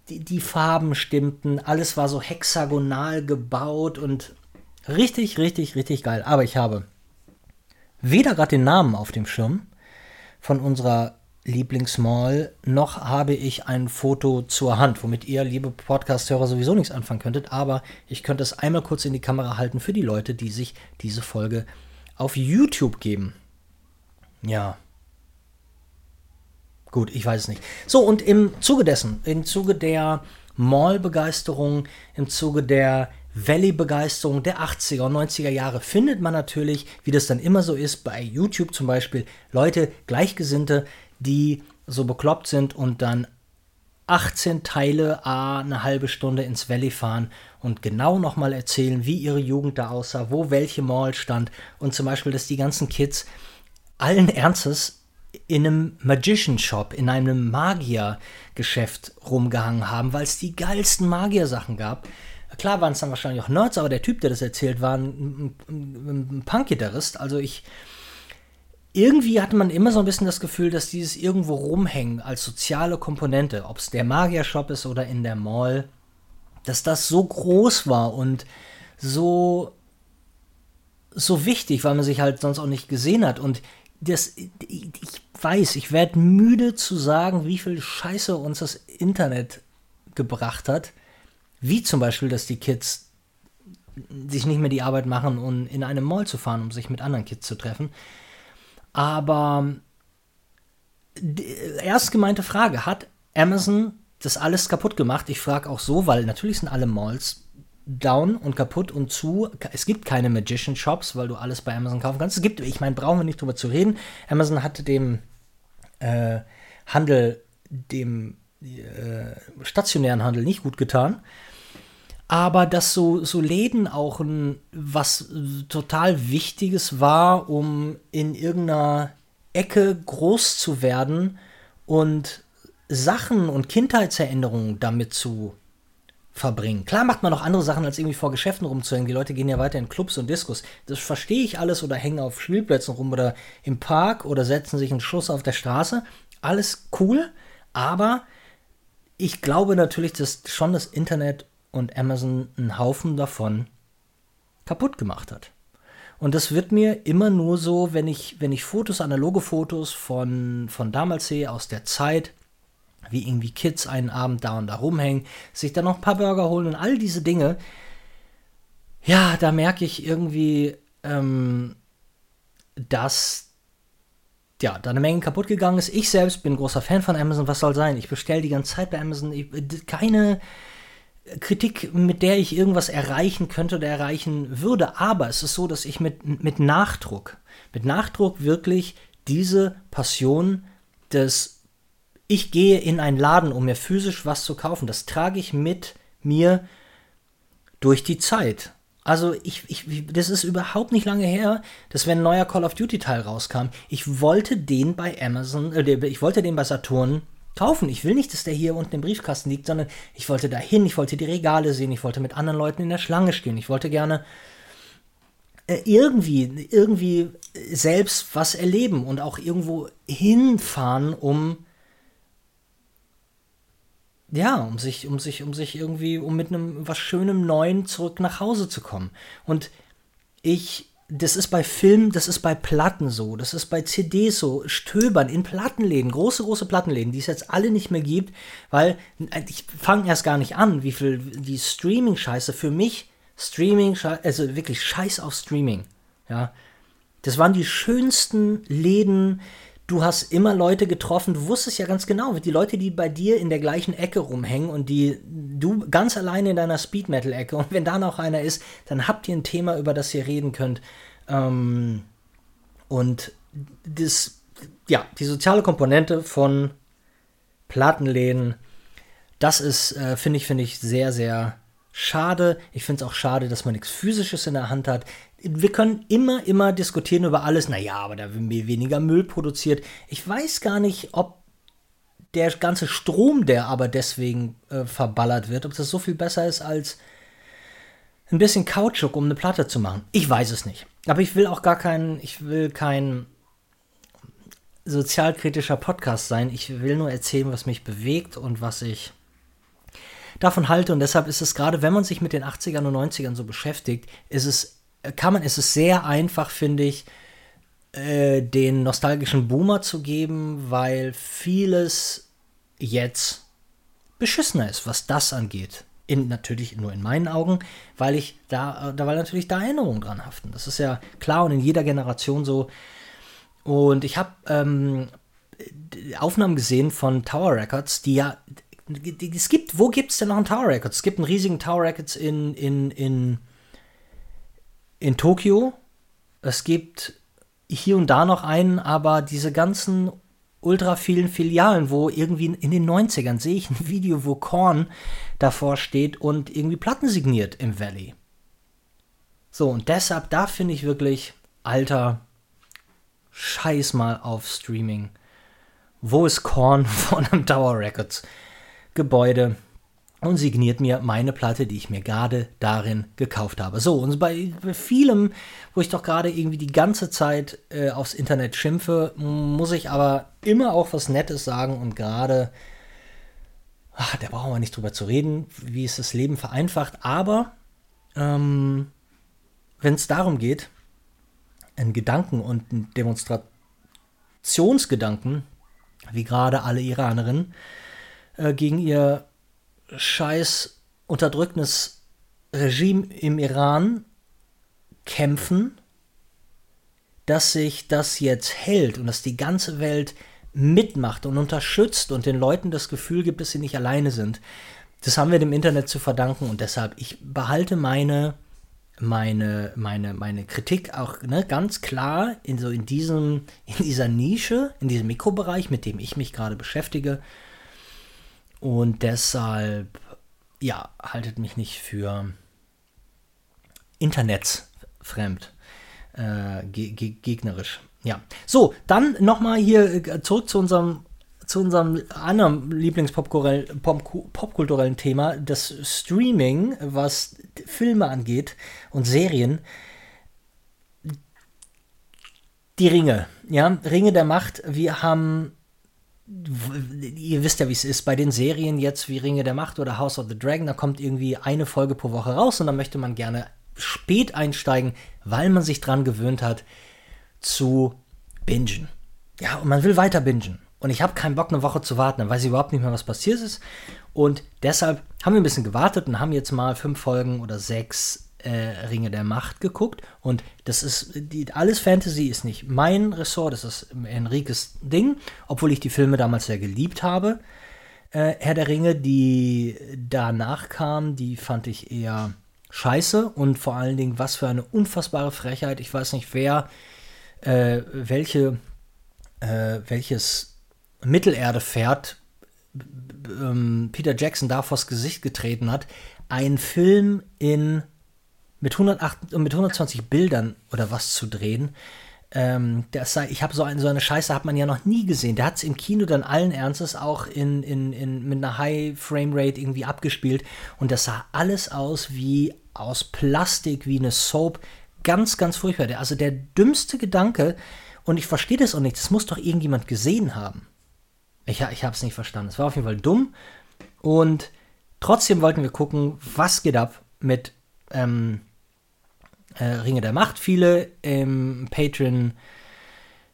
die, die Farben stimmten, alles war so hexagonal gebaut und richtig, richtig, richtig geil. Aber ich habe weder gerade den Namen auf dem Schirm von unserer Lieblingsmall, noch habe ich ein Foto zur Hand, womit ihr, liebe Podcast-Hörer, sowieso nichts anfangen könntet. Aber ich könnte es einmal kurz in die Kamera halten für die Leute, die sich diese Folge auf YouTube geben. Ja, Gut, ich weiß es nicht. So, und im Zuge dessen, im Zuge der Mall-Begeisterung, im Zuge der Valley-Begeisterung der 80er und 90er Jahre findet man natürlich, wie das dann immer so ist, bei YouTube zum Beispiel, Leute, Gleichgesinnte, die so bekloppt sind und dann 18 Teile a eine halbe Stunde ins Valley fahren und genau nochmal erzählen, wie ihre Jugend da aussah, wo welche Mall stand und zum Beispiel, dass die ganzen Kids allen Ernstes in einem Magician Shop, in einem Magiergeschäft rumgehangen haben, weil es die geilsten Magiersachen gab. Klar waren es dann wahrscheinlich auch Nerds, aber der Typ, der das erzählt, war ein, ein, ein Punk-Gitarrist. Also ich. Irgendwie hatte man immer so ein bisschen das Gefühl, dass dieses irgendwo rumhängen als soziale Komponente, ob es der Magier-Shop ist oder in der Mall, dass das so groß war und so so wichtig, weil man sich halt sonst auch nicht gesehen hat. Und das, ich weiß, ich werde müde zu sagen, wie viel Scheiße uns das Internet gebracht hat. Wie zum Beispiel, dass die Kids sich nicht mehr die Arbeit machen, um in eine Mall zu fahren, um sich mit anderen Kids zu treffen. Aber erst gemeinte Frage, hat Amazon das alles kaputt gemacht? Ich frage auch so, weil natürlich sind alle Malls down und kaputt und zu. Es gibt keine Magician Shops, weil du alles bei Amazon kaufen kannst. Es gibt, ich meine, brauchen wir nicht drüber zu reden. Amazon hat dem äh, Handel, dem äh, stationären Handel nicht gut getan. Aber dass so, so Läden auch ein, was total Wichtiges war, um in irgendeiner Ecke groß zu werden und Sachen und Kindheitserinnerungen damit zu verbringen. Klar macht man noch andere Sachen, als irgendwie vor Geschäften rumzuhängen. Die Leute gehen ja weiter in Clubs und Diskos. Das verstehe ich alles oder hängen auf Spielplätzen rum oder im Park oder setzen sich einen Schuss auf der Straße. Alles cool, aber ich glaube natürlich, dass schon das Internet und Amazon einen Haufen davon kaputt gemacht hat. Und das wird mir immer nur so, wenn ich, wenn ich Fotos, analoge Fotos von, von damals sehe, aus der Zeit, wie irgendwie Kids einen Abend da und da rumhängen, sich dann noch ein paar Burger holen und all diese Dinge. Ja, da merke ich irgendwie, ähm, dass ja, da eine Menge kaputt gegangen ist. Ich selbst bin großer Fan von Amazon. Was soll sein? Ich bestelle die ganze Zeit bei Amazon. Ich, keine Kritik, mit der ich irgendwas erreichen könnte oder erreichen würde. Aber es ist so, dass ich mit, mit Nachdruck, mit Nachdruck wirklich diese Passion des ich gehe in einen Laden, um mir physisch was zu kaufen. Das trage ich mit mir durch die Zeit. Also ich, ich, das ist überhaupt nicht lange her, dass wenn ein neuer Call of Duty Teil rauskam, ich wollte den bei Amazon, äh, ich wollte den bei Saturn kaufen. Ich will nicht, dass der hier unten im Briefkasten liegt, sondern ich wollte dahin, ich wollte die Regale sehen, ich wollte mit anderen Leuten in der Schlange stehen, ich wollte gerne äh, irgendwie, irgendwie selbst was erleben und auch irgendwo hinfahren, um ja, um sich, um sich, um sich irgendwie, um mit einem was Schönem Neuen zurück nach Hause zu kommen. Und ich, das ist bei Filmen, das ist bei Platten so, das ist bei CDs so, Stöbern in Plattenläden, große, große Plattenläden, die es jetzt alle nicht mehr gibt, weil ich fange erst gar nicht an, wie viel die Streaming-Scheiße für mich, Streaming, also wirklich Scheiß auf Streaming, ja. Das waren die schönsten Läden, du hast immer Leute getroffen, du wusstest ja ganz genau, die Leute, die bei dir in der gleichen Ecke rumhängen und die du ganz alleine in deiner Speed Metal Ecke und wenn da noch einer ist, dann habt ihr ein Thema, über das ihr reden könnt. Ähm, und das, ja, die soziale Komponente von Plattenläden, das ist, äh, finde ich, finde ich sehr, sehr schade. Ich finde es auch schade, dass man nichts Physisches in der Hand hat wir können immer, immer diskutieren über alles. Naja, aber da wird weniger Müll produziert. Ich weiß gar nicht, ob der ganze Strom, der aber deswegen äh, verballert wird, ob das so viel besser ist als ein bisschen Kautschuk, um eine Platte zu machen. Ich weiß es nicht. Aber ich will auch gar kein, ich will kein sozialkritischer Podcast sein. Ich will nur erzählen, was mich bewegt und was ich davon halte. Und deshalb ist es gerade, wenn man sich mit den 80ern und 90ern so beschäftigt, ist es kann man, es ist sehr einfach, finde ich, äh, den nostalgischen Boomer zu geben, weil vieles jetzt beschissener ist, was das angeht. In, natürlich nur in meinen Augen, weil ich da, weil natürlich da Erinnerungen dran haften. Das ist ja klar und in jeder Generation so. Und ich habe ähm, Aufnahmen gesehen von Tower Records, die ja, es gibt, wo gibt es denn noch einen Tower Records? Es gibt einen riesigen Tower Records in, in, in in Tokio. Es gibt hier und da noch einen, aber diese ganzen ultra vielen Filialen, wo irgendwie in den 90ern sehe ich ein (laughs) Video, wo Korn davor steht und irgendwie Platten signiert im Valley. So, und deshalb, da finde ich wirklich, Alter, scheiß mal auf Streaming. Wo ist Korn (laughs) von einem Tower Records Gebäude? Und signiert mir meine Platte, die ich mir gerade darin gekauft habe. So, und bei vielem, wo ich doch gerade irgendwie die ganze Zeit äh, aufs Internet schimpfe, muss ich aber immer auch was Nettes sagen und gerade, ach, da brauchen wir nicht drüber zu reden, wie es das Leben vereinfacht, aber ähm, wenn es darum geht, einen Gedanken und ein Demonstra Revolutionsgedanken, wie gerade alle Iranerinnen, äh, gegen ihr scheiß unterdrückendes Regime im Iran kämpfen, dass sich das jetzt hält und dass die ganze Welt mitmacht und unterstützt und den Leuten das Gefühl gibt, dass sie nicht alleine sind. Das haben wir dem Internet zu verdanken und deshalb, ich behalte meine, meine, meine, meine Kritik auch ne, ganz klar in so in diesem, in dieser Nische, in diesem Mikrobereich, mit dem ich mich gerade beschäftige. Und deshalb, ja, haltet mich nicht für internetsfremd, äh, ge ge gegnerisch. Ja, so, dann nochmal hier äh, zurück zu unserem zu unserem anderen Lieblingspopkulturellen Thema, das Streaming, was Filme angeht und Serien. Die Ringe, ja, Ringe der Macht. Wir haben, ihr wisst ja, wie es ist bei den Serien jetzt wie Ringe der Macht oder House of the Dragon, da kommt irgendwie eine Folge pro Woche raus und dann möchte man gerne spät einsteigen, weil man sich dran gewöhnt hat zu bingen. Ja, und man will weiter bingen. Und ich habe keinen Bock, eine Woche zu warten, dann weiß ich überhaupt nicht mehr, was passiert ist. Und deshalb haben wir ein bisschen gewartet und haben jetzt mal fünf Folgen oder sechs äh, Ringe der Macht geguckt. Und das ist, die, alles Fantasy ist nicht mein Ressort, das ist Enriques Ding, obwohl ich die Filme damals sehr geliebt habe. Äh, Herr der Ringe, die danach kamen, die fand ich eher scheiße und vor allen Dingen, was für eine unfassbare Frechheit. Ich weiß nicht, wer, äh, welche, äh, welches Mittelerde-Pferd ähm, Peter Jackson da vors Gesicht getreten hat, einen Film in mit, 108, mit 120 Bildern oder was zu drehen. Ähm, das sei, ich habe so, so eine Scheiße hat man ja noch nie gesehen. Der hat es im Kino dann allen Ernstes auch in, in, in, mit einer High Frame Rate irgendwie abgespielt und das sah alles aus wie aus Plastik wie eine Soap. Ganz, ganz furchtbar. Also der dümmste Gedanke, und ich verstehe das auch nicht, das muss doch irgendjemand gesehen haben. Ich, ich habe es nicht verstanden. Es war auf jeden Fall dumm. Und trotzdem wollten wir gucken, was geht ab mit ähm, äh, Ringe der Macht. Viele im Patreon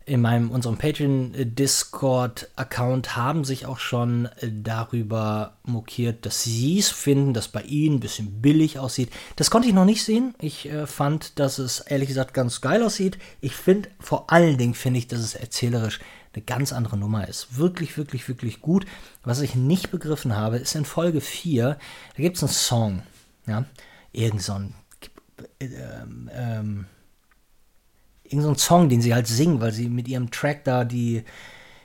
in meinem, unserem Patreon-Discord-Account haben sich auch schon äh, darüber mokiert, dass sie es finden, dass bei ihnen ein bisschen billig aussieht. Das konnte ich noch nicht sehen. Ich äh, fand, dass es ehrlich gesagt ganz geil aussieht. Ich finde, vor allen Dingen finde ich, dass es erzählerisch eine ganz andere Nummer ist. Wirklich, wirklich, wirklich gut. Was ich nicht begriffen habe, ist in Folge 4, da gibt es einen Song. Ja, irgend so ein ähm, ähm, irgendein so Song, den sie halt singen, weil sie mit ihrem Track da die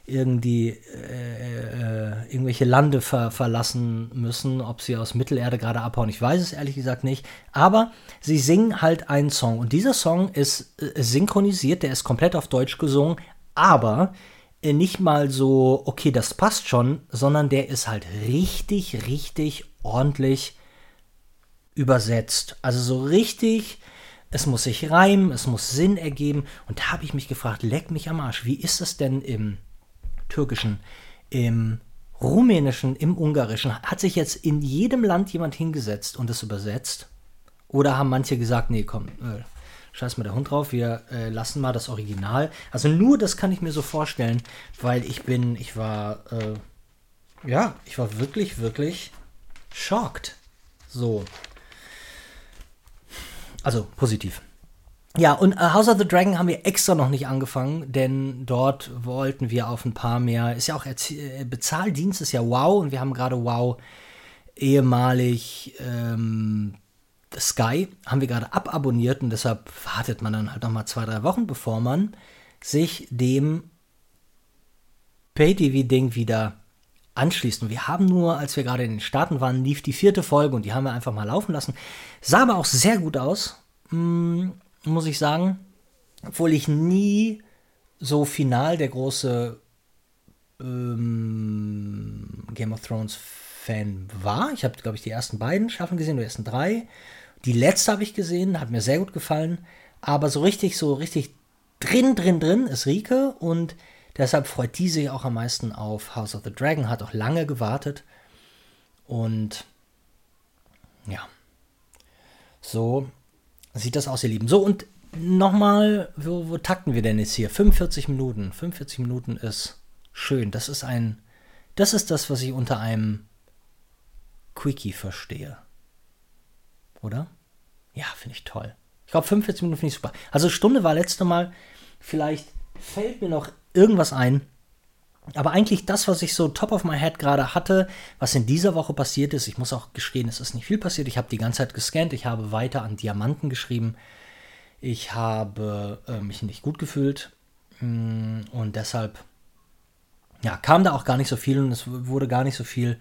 irgendwie äh, äh, irgendwelche Lande ver verlassen müssen, ob sie aus Mittelerde gerade abhauen. Ich weiß es ehrlich gesagt nicht. Aber sie singen halt einen Song. Und dieser Song ist äh, synchronisiert, der ist komplett auf Deutsch gesungen, aber äh, nicht mal so, okay, das passt schon, sondern der ist halt richtig, richtig ordentlich übersetzt. Also so richtig es muss sich reimen, es muss Sinn ergeben. Und da habe ich mich gefragt, leck mich am Arsch, wie ist das denn im Türkischen, im Rumänischen, im Ungarischen? Hat sich jetzt in jedem Land jemand hingesetzt und es übersetzt? Oder haben manche gesagt, nee, komm, äh, scheiß mal der Hund drauf, wir äh, lassen mal das Original. Also nur das kann ich mir so vorstellen, weil ich bin, ich war, äh, ja, ich war wirklich, wirklich schockt. So. Also positiv. Ja, und äh, House of the Dragon haben wir extra noch nicht angefangen, denn dort wollten wir auf ein paar mehr. Ist ja auch äh, Bezahldienst ist ja wow und wir haben gerade wow ehemalig ähm, Sky haben wir gerade ababonniert und deshalb wartet man dann halt noch mal zwei drei Wochen, bevor man sich dem Pay-TV-Ding wieder anschließt. Und wir haben nur, als wir gerade in den Staaten waren, lief die vierte Folge und die haben wir einfach mal laufen lassen. Sah aber auch sehr gut aus, mm, muss ich sagen. Obwohl ich nie so final der große ähm, Game of Thrones Fan war. Ich habe, glaube ich, die ersten beiden Staffeln gesehen, die ersten drei. Die letzte habe ich gesehen, hat mir sehr gut gefallen. Aber so richtig, so richtig drin, drin, drin ist Rike und Deshalb freut die sich auch am meisten auf House of the Dragon, hat auch lange gewartet. Und ja, so sieht das aus, ihr Lieben. So, und nochmal, wo, wo takten wir denn jetzt hier? 45 Minuten. 45 Minuten ist schön. Das ist ein, das ist das, was ich unter einem Quickie verstehe. Oder? Ja, finde ich toll. Ich glaube, 45 Minuten finde ich super. Also Stunde war letzte Mal. Vielleicht fällt mir noch irgendwas ein. Aber eigentlich das, was ich so top of my head gerade hatte, was in dieser Woche passiert ist, ich muss auch gestehen, es ist nicht viel passiert. Ich habe die ganze Zeit gescannt, ich habe weiter an Diamanten geschrieben. Ich habe äh, mich nicht gut gefühlt mm, und deshalb ja, kam da auch gar nicht so viel und es wurde gar nicht so viel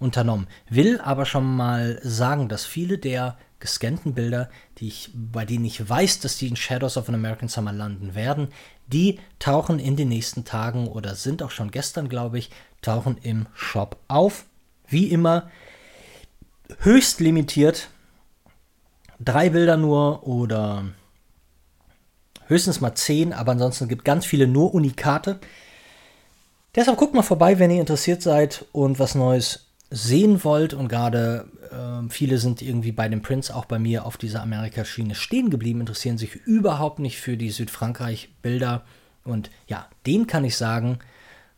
unternommen. Will aber schon mal sagen, dass viele der gescannten Bilder, die ich, bei denen ich weiß, dass die in Shadows of an American Summer landen werden, die tauchen in den nächsten Tagen oder sind auch schon gestern, glaube ich, tauchen im Shop auf. Wie immer, höchst limitiert. Drei Bilder nur oder höchstens mal 10, aber ansonsten gibt ganz viele nur Unikate. Deshalb guckt mal vorbei, wenn ihr interessiert seid und was Neues sehen wollt. Und gerade äh, viele sind irgendwie bei dem Prince auch bei mir auf dieser Amerika-Schiene stehen geblieben, interessieren sich überhaupt nicht für die Südfrankreich-Bilder. Und ja, den kann ich sagen,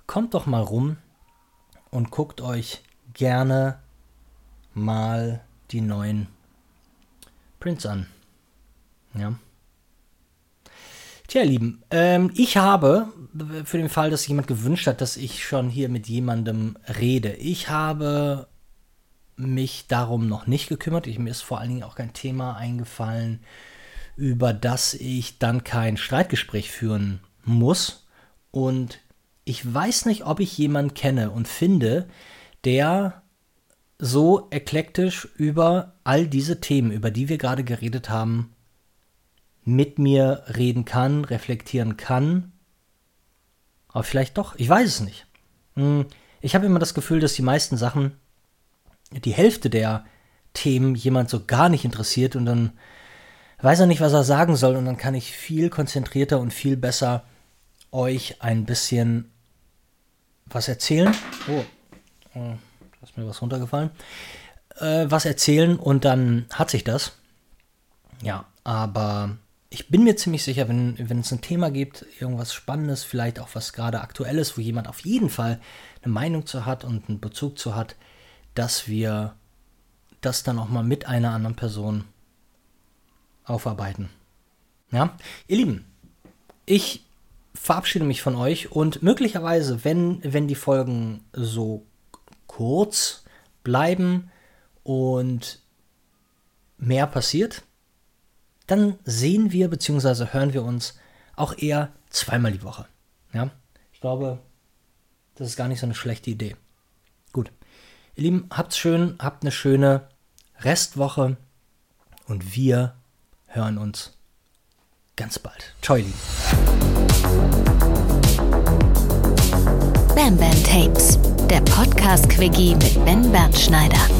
kommt doch mal rum und guckt euch gerne mal die neuen Prints an. Ja. Tja, ihr Lieben, ähm, ich habe, für den Fall, dass jemand gewünscht hat, dass ich schon hier mit jemandem rede, ich habe mich darum noch nicht gekümmert. Ich, mir ist vor allen Dingen auch kein Thema eingefallen, über das ich dann kein Streitgespräch führen muss. Und ich weiß nicht, ob ich jemanden kenne und finde, der so eklektisch über all diese Themen, über die wir gerade geredet haben, mit mir reden kann, reflektieren kann. Aber vielleicht doch, ich weiß es nicht. Hm, ich habe immer das Gefühl, dass die meisten Sachen, die Hälfte der Themen jemand so gar nicht interessiert und dann weiß er nicht, was er sagen soll und dann kann ich viel konzentrierter und viel besser euch ein bisschen was erzählen. Oh, oh da ist mir was runtergefallen. Äh, was erzählen und dann hat sich das. Ja, aber ich bin mir ziemlich sicher, wenn, wenn es ein Thema gibt, irgendwas Spannendes, vielleicht auch was gerade Aktuelles, wo jemand auf jeden Fall eine Meinung zu hat und einen Bezug zu hat, dass wir das dann auch mal mit einer anderen Person aufarbeiten. Ja, ihr Lieben, ich verabschiede mich von euch und möglicherweise, wenn, wenn die Folgen so kurz bleiben und mehr passiert, dann sehen wir bzw. hören wir uns auch eher zweimal die Woche. Ja, ich glaube, das ist gar nicht so eine schlechte Idee. Gut, ihr Lieben, habt's schön, habt eine schöne Restwoche und wir hören uns ganz bald. Ciao, ihr Lieben. Bam Bam Tapes, der Podcast-Quickie mit Ben Bernschneider.